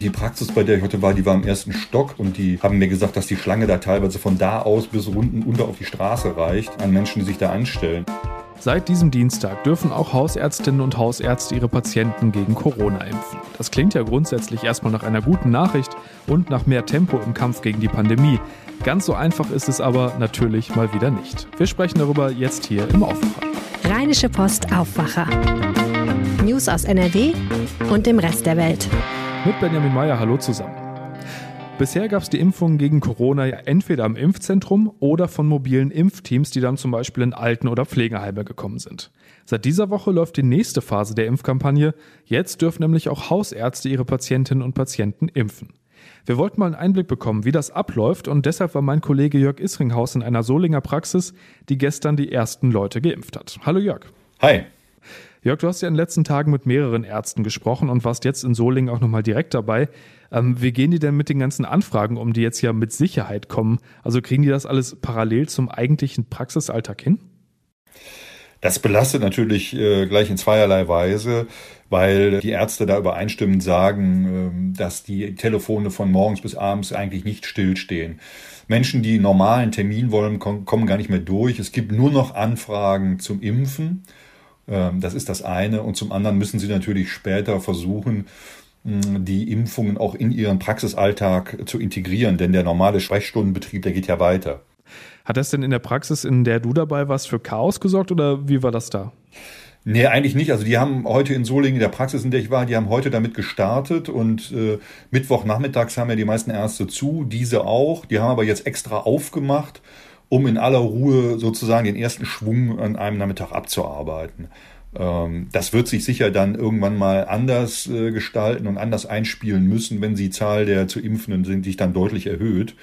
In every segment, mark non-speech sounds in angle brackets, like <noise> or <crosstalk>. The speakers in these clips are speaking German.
Die Praxis, bei der ich heute war, die war im ersten Stock und die haben mir gesagt, dass die Schlange da teilweise von da aus bis unten unter auf die Straße reicht, an Menschen, die sich da anstellen. Seit diesem Dienstag dürfen auch Hausärztinnen und Hausärzte ihre Patienten gegen Corona impfen. Das klingt ja grundsätzlich erstmal nach einer guten Nachricht und nach mehr Tempo im Kampf gegen die Pandemie. Ganz so einfach ist es aber natürlich mal wieder nicht. Wir sprechen darüber jetzt hier im Aufwacher. Rheinische Post Aufwacher. News aus NRW und dem Rest der Welt. Mit Benjamin Meyer, hallo zusammen. Bisher gab es die Impfungen gegen Corona ja entweder am Impfzentrum oder von mobilen Impfteams, die dann zum Beispiel in Alten- oder Pflegeheime gekommen sind. Seit dieser Woche läuft die nächste Phase der Impfkampagne. Jetzt dürfen nämlich auch Hausärzte ihre Patientinnen und Patienten impfen. Wir wollten mal einen Einblick bekommen, wie das abläuft und deshalb war mein Kollege Jörg Isringhaus in einer Solinger Praxis, die gestern die ersten Leute geimpft hat. Hallo Jörg. Hi. Jörg, du hast ja in den letzten Tagen mit mehreren Ärzten gesprochen und warst jetzt in Solingen auch nochmal direkt dabei. Ähm, wie gehen die denn mit den ganzen Anfragen um, die jetzt ja mit Sicherheit kommen? Also kriegen die das alles parallel zum eigentlichen Praxisalltag hin? Das belastet natürlich äh, gleich in zweierlei Weise, weil die Ärzte da übereinstimmend sagen, äh, dass die Telefone von morgens bis abends eigentlich nicht stillstehen. Menschen, die normalen Termin wollen, kommen gar nicht mehr durch. Es gibt nur noch Anfragen zum Impfen. Ähm, das ist das eine. Und zum anderen müssen sie natürlich später versuchen, die Impfungen auch in ihren Praxisalltag zu integrieren, denn der normale Sprechstundenbetrieb, der geht ja weiter. Hat das denn in der Praxis, in der du dabei warst, für Chaos gesorgt oder wie war das da? Nee, eigentlich nicht. Also die haben heute in Solingen, in der Praxis, in der ich war, die haben heute damit gestartet und äh, Mittwochnachmittags haben ja die meisten Ärzte zu, diese auch. Die haben aber jetzt extra aufgemacht um in aller Ruhe sozusagen den ersten Schwung an einem Nachmittag abzuarbeiten. Ähm, das wird sich sicher dann irgendwann mal anders äh, gestalten und anders einspielen müssen, wenn die Zahl der zu Impfenden sind, sich dann deutlich erhöht.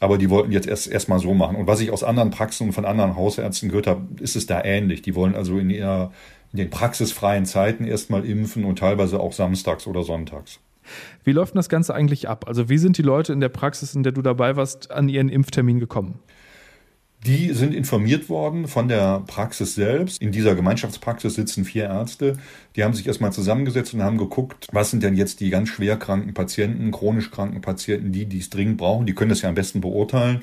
Aber die wollten jetzt erst erstmal so machen. Und was ich aus anderen Praxen und von anderen Hausärzten gehört habe, ist es da ähnlich. Die wollen also in, ihrer, in den praxisfreien Zeiten erstmal impfen und teilweise auch samstags oder sonntags. Wie läuft denn das Ganze eigentlich ab? Also wie sind die Leute in der Praxis, in der du dabei warst, an ihren Impftermin gekommen? Die sind informiert worden von der Praxis selbst. In dieser Gemeinschaftspraxis sitzen vier Ärzte. Die haben sich erstmal zusammengesetzt und haben geguckt, was sind denn jetzt die ganz schwer kranken Patienten, chronisch kranken Patienten, die, die es dringend brauchen. Die können das ja am besten beurteilen.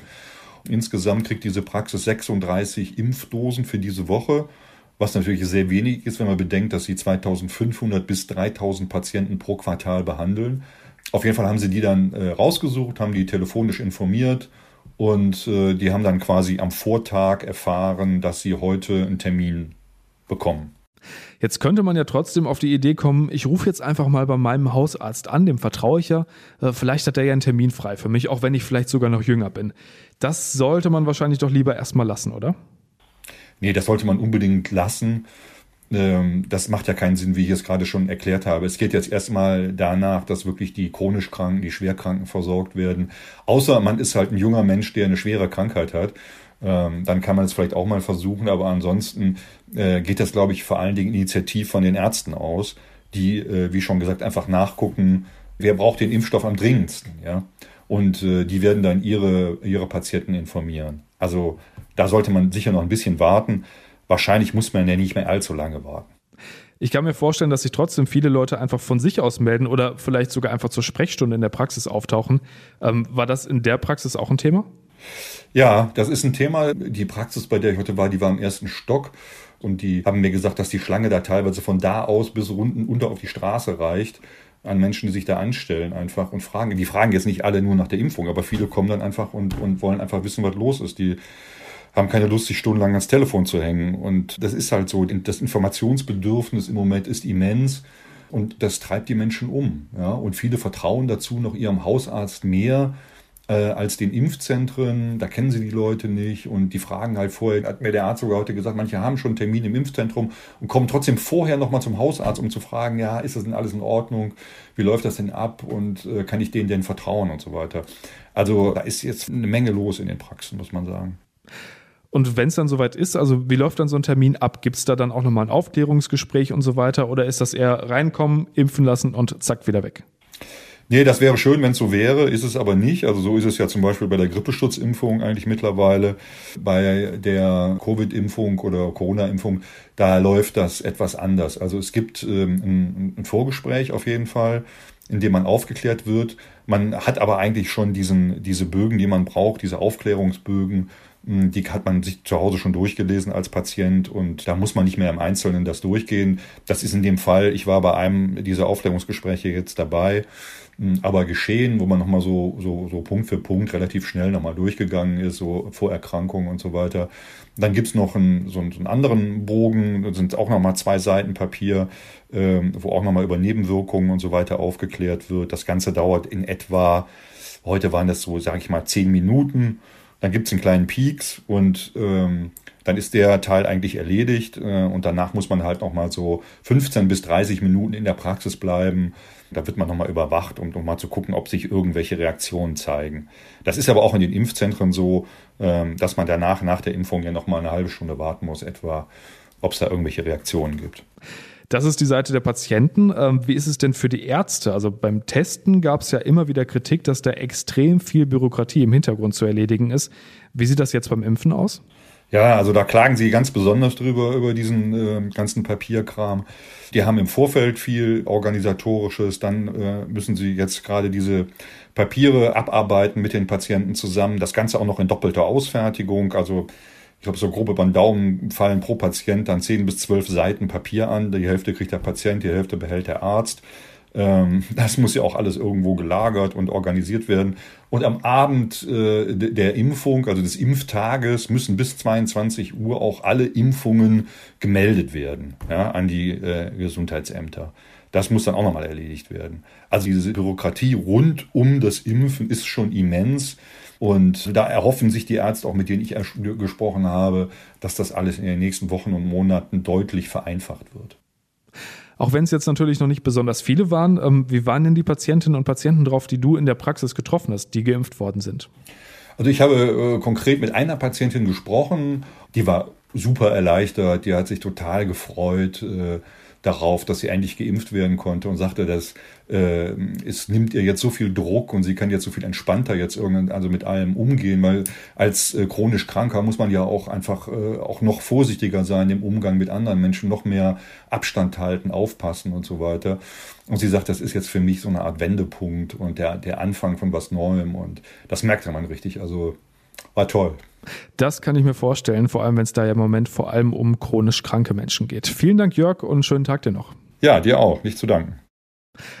Insgesamt kriegt diese Praxis 36 Impfdosen für diese Woche, was natürlich sehr wenig ist, wenn man bedenkt, dass sie 2500 bis 3000 Patienten pro Quartal behandeln. Auf jeden Fall haben sie die dann äh, rausgesucht, haben die telefonisch informiert und äh, die haben dann quasi am Vortag erfahren, dass sie heute einen Termin bekommen. Jetzt könnte man ja trotzdem auf die Idee kommen, ich rufe jetzt einfach mal bei meinem Hausarzt an, dem vertraue ich ja. Äh, vielleicht hat er ja einen Termin frei für mich, auch wenn ich vielleicht sogar noch jünger bin. Das sollte man wahrscheinlich doch lieber erstmal lassen, oder? Nee, das sollte man unbedingt lassen. Ähm, das macht ja keinen Sinn, wie ich es gerade schon erklärt habe. Es geht jetzt erstmal danach, dass wirklich die chronisch Kranken, die Schwerkranken versorgt werden. Außer man ist halt ein junger Mensch, der eine schwere Krankheit hat. Ähm, dann kann man es vielleicht auch mal versuchen, aber ansonsten äh, geht das, glaube ich, vor allen Dingen initiativ von den Ärzten aus, die, äh, wie schon gesagt, einfach nachgucken, wer braucht den Impfstoff am dringendsten, ja. Und äh, die werden dann ihre, ihre Patienten informieren. Also da sollte man sicher noch ein bisschen warten wahrscheinlich muss man ja nicht mehr allzu lange warten. Ich kann mir vorstellen, dass sich trotzdem viele Leute einfach von sich aus melden oder vielleicht sogar einfach zur Sprechstunde in der Praxis auftauchen. Ähm, war das in der Praxis auch ein Thema? Ja, das ist ein Thema. Die Praxis, bei der ich heute war, die war im ersten Stock. Und die haben mir gesagt, dass die Schlange da teilweise von da aus bis unten unter auf die Straße reicht an Menschen, die sich da anstellen einfach und fragen. Die fragen jetzt nicht alle nur nach der Impfung, aber viele kommen dann einfach und, und wollen einfach wissen, was los ist. Die haben keine Lust, sich stundenlang ans Telefon zu hängen. Und das ist halt so. Das Informationsbedürfnis im Moment ist immens. Und das treibt die Menschen um. Ja? Und viele vertrauen dazu noch ihrem Hausarzt mehr äh, als den Impfzentren. Da kennen sie die Leute nicht und die fragen halt vorher, hat mir der Arzt sogar heute gesagt, manche haben schon einen Termin im Impfzentrum und kommen trotzdem vorher nochmal zum Hausarzt, um zu fragen, ja, ist das denn alles in Ordnung? Wie läuft das denn ab und äh, kann ich denen denn vertrauen und so weiter? Also da ist jetzt eine Menge los in den Praxen, muss man sagen. Und wenn es dann soweit ist, also wie läuft dann so ein Termin ab? Gibt es da dann auch nochmal ein Aufklärungsgespräch und so weiter? Oder ist das eher reinkommen, impfen lassen und zack, wieder weg? Nee, das wäre schön, wenn es so wäre, ist es aber nicht. Also so ist es ja zum Beispiel bei der Grippeschutzimpfung eigentlich mittlerweile. Bei der Covid-Impfung oder Corona-Impfung, da läuft das etwas anders. Also es gibt ähm, ein, ein Vorgespräch auf jeden Fall. in dem man aufgeklärt wird. Man hat aber eigentlich schon diesen, diese Bögen, die man braucht, diese Aufklärungsbögen, die hat man sich zu Hause schon durchgelesen als Patient und da muss man nicht mehr im Einzelnen das durchgehen. Das ist in dem Fall, ich war bei einem dieser Aufklärungsgespräche jetzt dabei, hm, aber geschehen, wo man nochmal so, so, so Punkt für Punkt relativ schnell nochmal durchgegangen ist, so Vorerkrankungen und so weiter. Dann gibt's noch einen, so, einen, so einen anderen Bogen, da sind auch nochmal zwei Seiten Papier, ähm, wo auch nochmal über Nebenwirkungen und so weiter aufgeklärt wird. Das Ganze dauert in etwa, heute waren das so, sage ich mal, zehn Minuten. Dann gibt's einen kleinen Peaks und ähm, dann ist der Teil eigentlich erledigt äh, und danach muss man halt nochmal so 15 bis 30 Minuten in der Praxis bleiben. Da wird man nochmal überwacht, um nochmal zu gucken, ob sich irgendwelche Reaktionen zeigen. Das ist aber auch in den Impfzentren so, ähm, dass man danach, nach der Impfung ja nochmal eine halbe Stunde warten muss, etwa, ob es da irgendwelche Reaktionen gibt. Das ist die Seite der Patienten. Ähm, wie ist es denn für die Ärzte? Also beim Testen gab es ja immer wieder Kritik, dass da extrem viel Bürokratie im Hintergrund zu erledigen ist. Wie sieht das jetzt beim Impfen aus? Ja, also da klagen sie ganz besonders drüber, über diesen äh, ganzen Papierkram. Die haben im Vorfeld viel organisatorisches, dann äh, müssen sie jetzt gerade diese Papiere abarbeiten mit den Patienten zusammen. Das Ganze auch noch in doppelter Ausfertigung. Also ich glaube, so grob über den Daumen fallen pro Patient dann zehn bis zwölf Seiten Papier an. Die Hälfte kriegt der Patient, die Hälfte behält der Arzt. Ähm, <laughs> das muss ja auch alles irgendwo gelagert und organisiert werden. Und am Abend äh, der Impfung, also des Impftages, müssen bis 22 Uhr auch alle Impfungen gemeldet werden ja, an die äh, Gesundheitsämter. Das muss dann auch nochmal erledigt werden. Also diese Bürokratie rund um das Impfen ist schon immens. Und da erhoffen sich die Ärzte, auch mit denen ich gesprochen habe, dass das alles in den nächsten Wochen und Monaten deutlich vereinfacht wird. Auch wenn es jetzt natürlich noch nicht besonders viele waren, ähm, wie waren denn die Patientinnen und Patienten drauf, die du in der Praxis getroffen hast, die geimpft worden sind? Also ich habe äh, konkret mit einer Patientin gesprochen, die war super erleichtert, die hat sich total gefreut. Äh, darauf, dass sie eigentlich geimpft werden konnte und sagte, dass äh, es nimmt ihr jetzt so viel Druck und sie kann jetzt so viel entspannter jetzt irgendwann also mit allem umgehen, weil als äh, chronisch Kranker muss man ja auch einfach äh, auch noch vorsichtiger sein im Umgang mit anderen Menschen, noch mehr Abstand halten, aufpassen und so weiter. Und sie sagt, das ist jetzt für mich so eine Art Wendepunkt und der, der Anfang von was Neuem und das merkte man richtig. Also war toll. Das kann ich mir vorstellen, vor allem wenn es da ja im Moment vor allem um chronisch kranke Menschen geht. Vielen Dank, Jörg, und schönen Tag dir noch. Ja, dir auch. Nicht zu danken.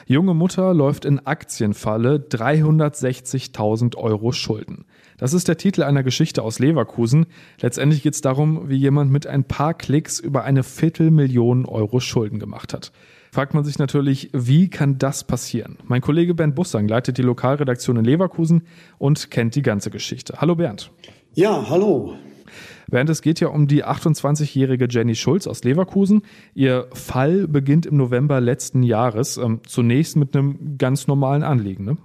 Junge Mutter läuft in Aktienfalle 360.000 Euro Schulden. Das ist der Titel einer Geschichte aus Leverkusen. Letztendlich geht es darum, wie jemand mit ein paar Klicks über eine Viertelmillion Euro Schulden gemacht hat. Fragt man sich natürlich, wie kann das passieren? Mein Kollege Bernd Bussang leitet die Lokalredaktion in Leverkusen und kennt die ganze Geschichte. Hallo Bernd. Ja, hallo. Während es geht ja um die 28-jährige Jenny Schulz aus Leverkusen. Ihr Fall beginnt im November letzten Jahres. Ähm, zunächst mit einem ganz normalen Anliegen. Ne?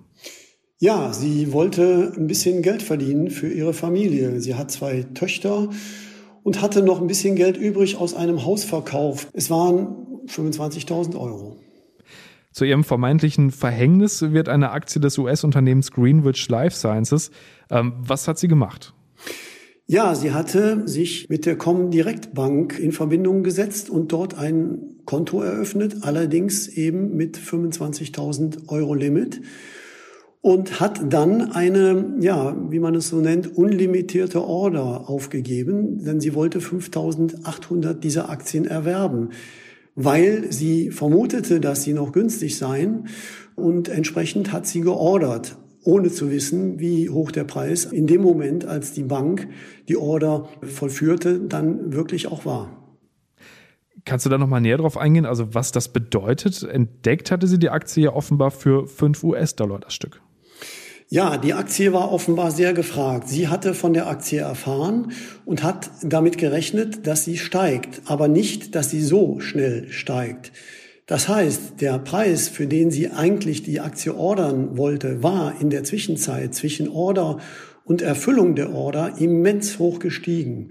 Ja, sie wollte ein bisschen Geld verdienen für ihre Familie. Sie hat zwei Töchter und hatte noch ein bisschen Geld übrig aus einem Hausverkauf. Es waren 25.000 Euro. Zu ihrem vermeintlichen Verhängnis wird eine Aktie des US-Unternehmens Greenwich Life Sciences. Ähm, was hat sie gemacht? Ja, sie hatte sich mit der Comdirect Bank in Verbindung gesetzt und dort ein Konto eröffnet, allerdings eben mit 25.000 Euro Limit und hat dann eine, ja, wie man es so nennt, unlimitierte Order aufgegeben, denn sie wollte 5.800 dieser Aktien erwerben, weil sie vermutete, dass sie noch günstig seien und entsprechend hat sie geordert ohne zu wissen, wie hoch der Preis in dem Moment, als die Bank die Order vollführte, dann wirklich auch war. Kannst du da nochmal näher drauf eingehen, also was das bedeutet? Entdeckt hatte sie die Aktie ja offenbar für 5 US-Dollar das Stück. Ja, die Aktie war offenbar sehr gefragt. Sie hatte von der Aktie erfahren und hat damit gerechnet, dass sie steigt, aber nicht, dass sie so schnell steigt. Das heißt, der Preis, für den sie eigentlich die Aktie ordern wollte, war in der Zwischenzeit zwischen Order und Erfüllung der Order immens hoch gestiegen.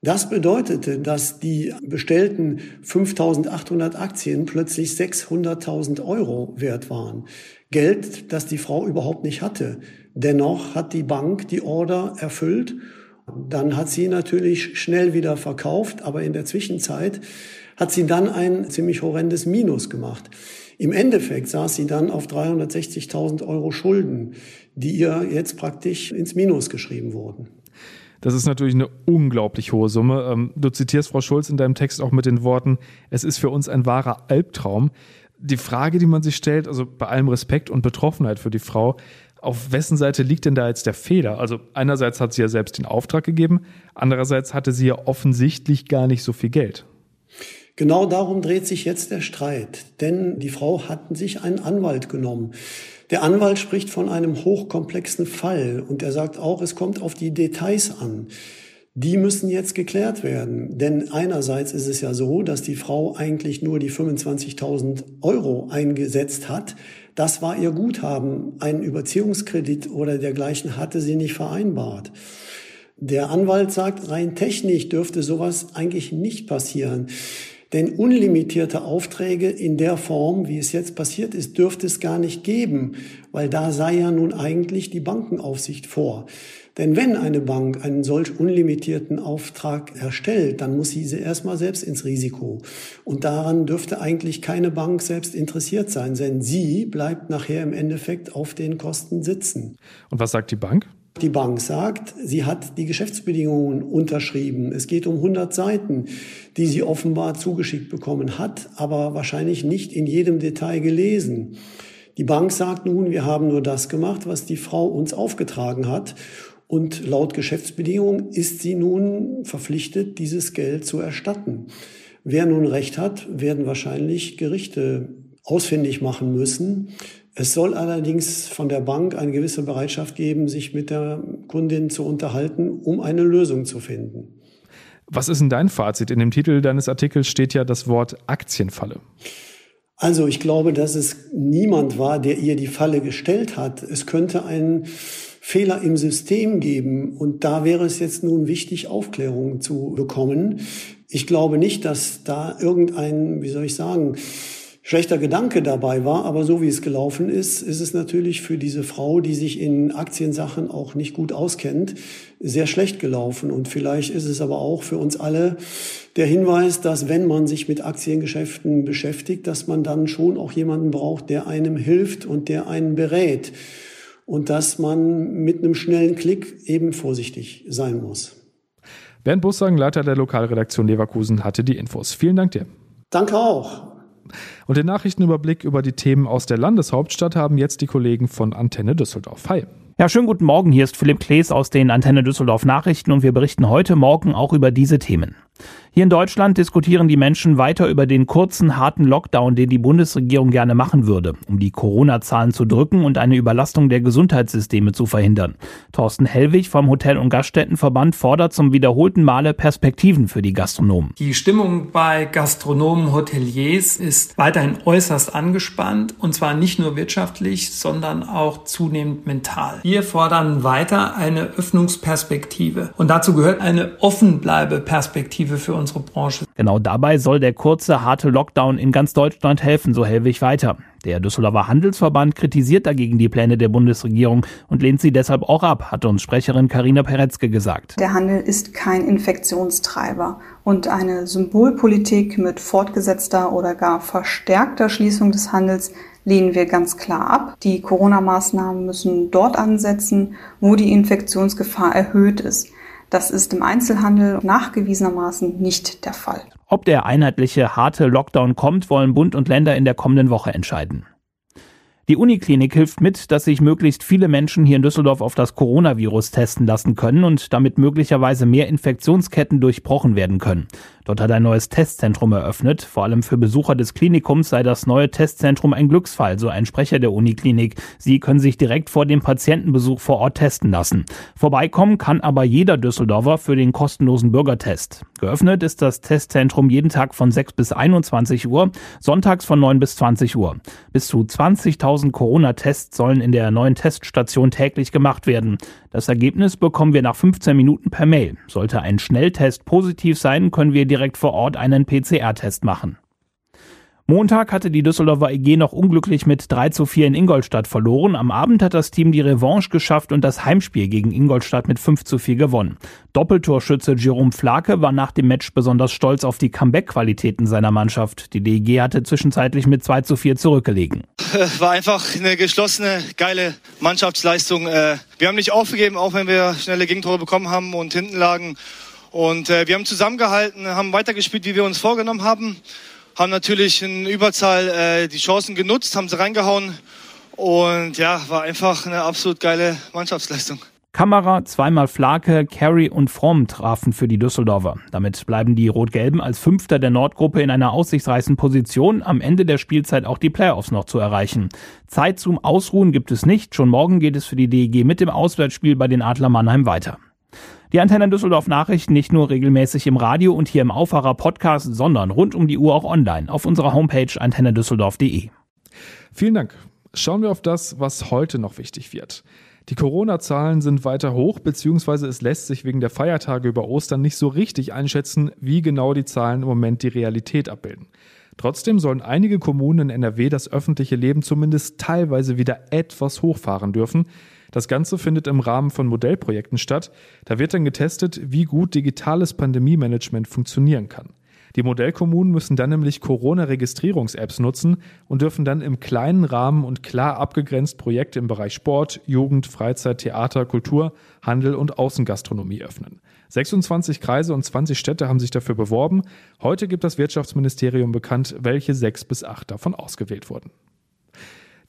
Das bedeutete, dass die bestellten 5800 Aktien plötzlich 600.000 Euro wert waren. Geld, das die Frau überhaupt nicht hatte. Dennoch hat die Bank die Order erfüllt. Dann hat sie natürlich schnell wieder verkauft, aber in der Zwischenzeit hat sie dann ein ziemlich horrendes Minus gemacht. Im Endeffekt saß sie dann auf 360.000 Euro Schulden, die ihr jetzt praktisch ins Minus geschrieben wurden. Das ist natürlich eine unglaublich hohe Summe. Ähm, du zitierst Frau Schulz in deinem Text auch mit den Worten, es ist für uns ein wahrer Albtraum. Die Frage, die man sich stellt, also bei allem Respekt und Betroffenheit für die Frau, auf wessen Seite liegt denn da jetzt der Fehler? Also einerseits hat sie ja selbst den Auftrag gegeben, andererseits hatte sie ja offensichtlich gar nicht so viel Geld. Genau darum dreht sich jetzt der Streit, denn die Frau hat sich einen Anwalt genommen. Der Anwalt spricht von einem hochkomplexen Fall und er sagt auch, es kommt auf die Details an. Die müssen jetzt geklärt werden. Denn einerseits ist es ja so, dass die Frau eigentlich nur die 25.000 Euro eingesetzt hat. Das war ihr Guthaben. Einen Überziehungskredit oder dergleichen hatte sie nicht vereinbart. Der Anwalt sagt, rein technisch dürfte sowas eigentlich nicht passieren. Denn unlimitierte Aufträge in der Form, wie es jetzt passiert ist, dürfte es gar nicht geben, weil da sei ja nun eigentlich die Bankenaufsicht vor. Denn wenn eine Bank einen solch unlimitierten Auftrag erstellt, dann muss sie erstmal selbst ins Risiko. Und daran dürfte eigentlich keine Bank selbst interessiert sein, denn sie bleibt nachher im Endeffekt auf den Kosten sitzen. Und was sagt die Bank? Die Bank sagt, sie hat die Geschäftsbedingungen unterschrieben. Es geht um 100 Seiten, die sie offenbar zugeschickt bekommen hat, aber wahrscheinlich nicht in jedem Detail gelesen. Die Bank sagt nun, wir haben nur das gemacht, was die Frau uns aufgetragen hat. Und laut Geschäftsbedingungen ist sie nun verpflichtet, dieses Geld zu erstatten. Wer nun Recht hat, werden wahrscheinlich Gerichte ausfindig machen müssen. Es soll allerdings von der Bank eine gewisse Bereitschaft geben, sich mit der Kundin zu unterhalten, um eine Lösung zu finden. Was ist denn dein Fazit? In dem Titel deines Artikels steht ja das Wort Aktienfalle. Also ich glaube, dass es niemand war, der ihr die Falle gestellt hat. Es könnte einen Fehler im System geben und da wäre es jetzt nun wichtig, Aufklärung zu bekommen. Ich glaube nicht, dass da irgendein, wie soll ich sagen, schlechter Gedanke dabei war, aber so wie es gelaufen ist, ist es natürlich für diese Frau, die sich in Aktiensachen auch nicht gut auskennt, sehr schlecht gelaufen. Und vielleicht ist es aber auch für uns alle der Hinweis, dass wenn man sich mit Aktiengeschäften beschäftigt, dass man dann schon auch jemanden braucht, der einem hilft und der einen berät. Und dass man mit einem schnellen Klick eben vorsichtig sein muss. Bernd Bussang, Leiter der Lokalredaktion Leverkusen, hatte die Infos. Vielen Dank dir. Danke auch. Und den Nachrichtenüberblick über die Themen aus der Landeshauptstadt haben jetzt die Kollegen von Antenne Düsseldorf. Hi. Ja, schönen guten Morgen. Hier ist Philipp Klees aus den Antenne Düsseldorf Nachrichten und wir berichten heute Morgen auch über diese Themen. Hier in Deutschland diskutieren die Menschen weiter über den kurzen, harten Lockdown, den die Bundesregierung gerne machen würde, um die Corona-Zahlen zu drücken und eine Überlastung der Gesundheitssysteme zu verhindern. Thorsten Hellwig vom Hotel- und Gaststättenverband fordert zum wiederholten Male Perspektiven für die Gastronomen. Die Stimmung bei Gastronomen, Hoteliers ist weiterhin äußerst angespannt und zwar nicht nur wirtschaftlich, sondern auch zunehmend mental. Wir fordern weiter eine Öffnungsperspektive und dazu gehört eine Offenbleibe-Perspektive für unsere Branche. Genau dabei soll der kurze, harte Lockdown in ganz Deutschland helfen, so Hellwig weiter. Der Düsseldorfer Handelsverband kritisiert dagegen die Pläne der Bundesregierung und lehnt sie deshalb auch ab, hat uns Sprecherin Karina Peretzke gesagt. Der Handel ist kein Infektionstreiber und eine Symbolpolitik mit fortgesetzter oder gar verstärkter Schließung des Handels lehnen wir ganz klar ab. Die Corona-Maßnahmen müssen dort ansetzen, wo die Infektionsgefahr erhöht ist. Das ist im Einzelhandel nachgewiesenermaßen nicht der Fall. Ob der einheitliche harte Lockdown kommt, wollen Bund und Länder in der kommenden Woche entscheiden. Die Uniklinik hilft mit, dass sich möglichst viele Menschen hier in Düsseldorf auf das Coronavirus testen lassen können und damit möglicherweise mehr Infektionsketten durchbrochen werden können. Dort hat ein neues Testzentrum eröffnet. Vor allem für Besucher des Klinikums sei das neue Testzentrum ein Glücksfall, so ein Sprecher der Uniklinik. Sie können sich direkt vor dem Patientenbesuch vor Ort testen lassen. Vorbeikommen kann aber jeder Düsseldorfer für den kostenlosen Bürgertest. Geöffnet ist das Testzentrum jeden Tag von 6 bis 21 Uhr, sonntags von 9 bis 20 Uhr. Bis zu 20.000 Corona-Tests sollen in der neuen Teststation täglich gemacht werden. Das Ergebnis bekommen wir nach 15 Minuten per Mail. Sollte ein Schnelltest positiv sein, können wir direkt vor Ort einen PCR-Test machen. Montag hatte die Düsseldorfer EG noch unglücklich mit 3 zu 4 in Ingolstadt verloren. Am Abend hat das Team die Revanche geschafft und das Heimspiel gegen Ingolstadt mit 5 zu 4 gewonnen. Doppeltorschütze Jerome Flake war nach dem Match besonders stolz auf die Comeback-Qualitäten seiner Mannschaft. Die DEG hatte zwischenzeitlich mit 2 zu 4 zurückgelegen. War einfach eine geschlossene, geile Mannschaftsleistung. Äh, wir haben nicht aufgegeben, auch wenn wir schnelle Gegentore bekommen haben und hinten lagen. Und äh, wir haben zusammengehalten, haben weitergespielt, wie wir uns vorgenommen haben haben natürlich in Überzahl äh, die Chancen genutzt, haben sie reingehauen und ja, war einfach eine absolut geile Mannschaftsleistung. Kamera, zweimal Flake, Carey und Fromm trafen für die Düsseldorfer. Damit bleiben die Rot-Gelben als Fünfter der Nordgruppe in einer aussichtsreichen Position, am Ende der Spielzeit auch die Playoffs noch zu erreichen. Zeit zum Ausruhen gibt es nicht. Schon morgen geht es für die DEG mit dem Auswärtsspiel bei den Adler Mannheim weiter. Die Antenne Düsseldorf Nachrichten nicht nur regelmäßig im Radio und hier im Aufwacher Podcast, sondern rund um die Uhr auch online auf unserer Homepage antennedüsseldorf.de. Vielen Dank. Schauen wir auf das, was heute noch wichtig wird. Die Corona-Zahlen sind weiter hoch, beziehungsweise es lässt sich wegen der Feiertage über Ostern nicht so richtig einschätzen, wie genau die Zahlen im Moment die Realität abbilden. Trotzdem sollen einige Kommunen in NRW das öffentliche Leben zumindest teilweise wieder etwas hochfahren dürfen. Das Ganze findet im Rahmen von Modellprojekten statt. Da wird dann getestet, wie gut digitales Pandemie-Management funktionieren kann. Die Modellkommunen müssen dann nämlich Corona-Registrierungs-Apps nutzen und dürfen dann im kleinen Rahmen und klar abgegrenzt Projekte im Bereich Sport, Jugend, Freizeit, Theater, Kultur, Handel und Außengastronomie öffnen. 26 Kreise und 20 Städte haben sich dafür beworben. Heute gibt das Wirtschaftsministerium bekannt, welche sechs bis acht davon ausgewählt wurden.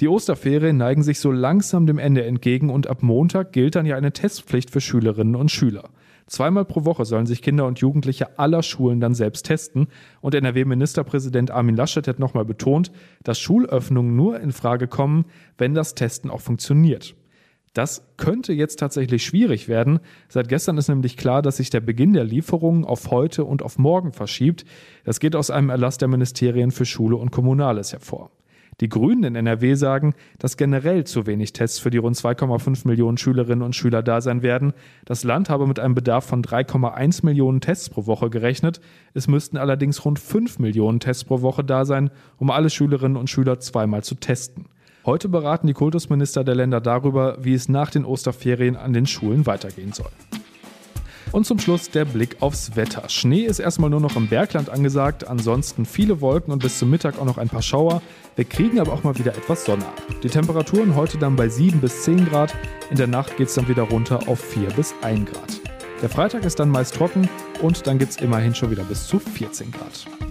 Die Osterferien neigen sich so langsam dem Ende entgegen und ab Montag gilt dann ja eine Testpflicht für Schülerinnen und Schüler. Zweimal pro Woche sollen sich Kinder und Jugendliche aller Schulen dann selbst testen. Und NRW-Ministerpräsident Armin Laschet hat nochmal betont, dass Schulöffnungen nur in Frage kommen, wenn das Testen auch funktioniert. Das könnte jetzt tatsächlich schwierig werden. Seit gestern ist nämlich klar, dass sich der Beginn der Lieferungen auf heute und auf morgen verschiebt. Das geht aus einem Erlass der Ministerien für Schule und Kommunales hervor. Die Grünen in NRW sagen, dass generell zu wenig Tests für die rund 2,5 Millionen Schülerinnen und Schüler da sein werden. Das Land habe mit einem Bedarf von 3,1 Millionen Tests pro Woche gerechnet. Es müssten allerdings rund 5 Millionen Tests pro Woche da sein, um alle Schülerinnen und Schüler zweimal zu testen. Heute beraten die Kultusminister der Länder darüber, wie es nach den Osterferien an den Schulen weitergehen soll. Und zum Schluss der Blick aufs Wetter. Schnee ist erstmal nur noch im Bergland angesagt, ansonsten viele Wolken und bis zum Mittag auch noch ein paar Schauer. Wir kriegen aber auch mal wieder etwas Sonne ab. Die Temperaturen heute dann bei 7 bis 10 Grad, in der Nacht geht es dann wieder runter auf 4 bis 1 Grad. Der Freitag ist dann meist trocken und dann gibt es immerhin schon wieder bis zu 14 Grad.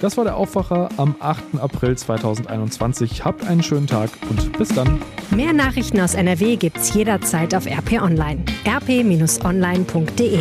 Das war der Aufwacher am 8. April 2021. Habt einen schönen Tag und bis dann. Mehr Nachrichten aus NRW gibt's jederzeit auf RP Online. rp-online.de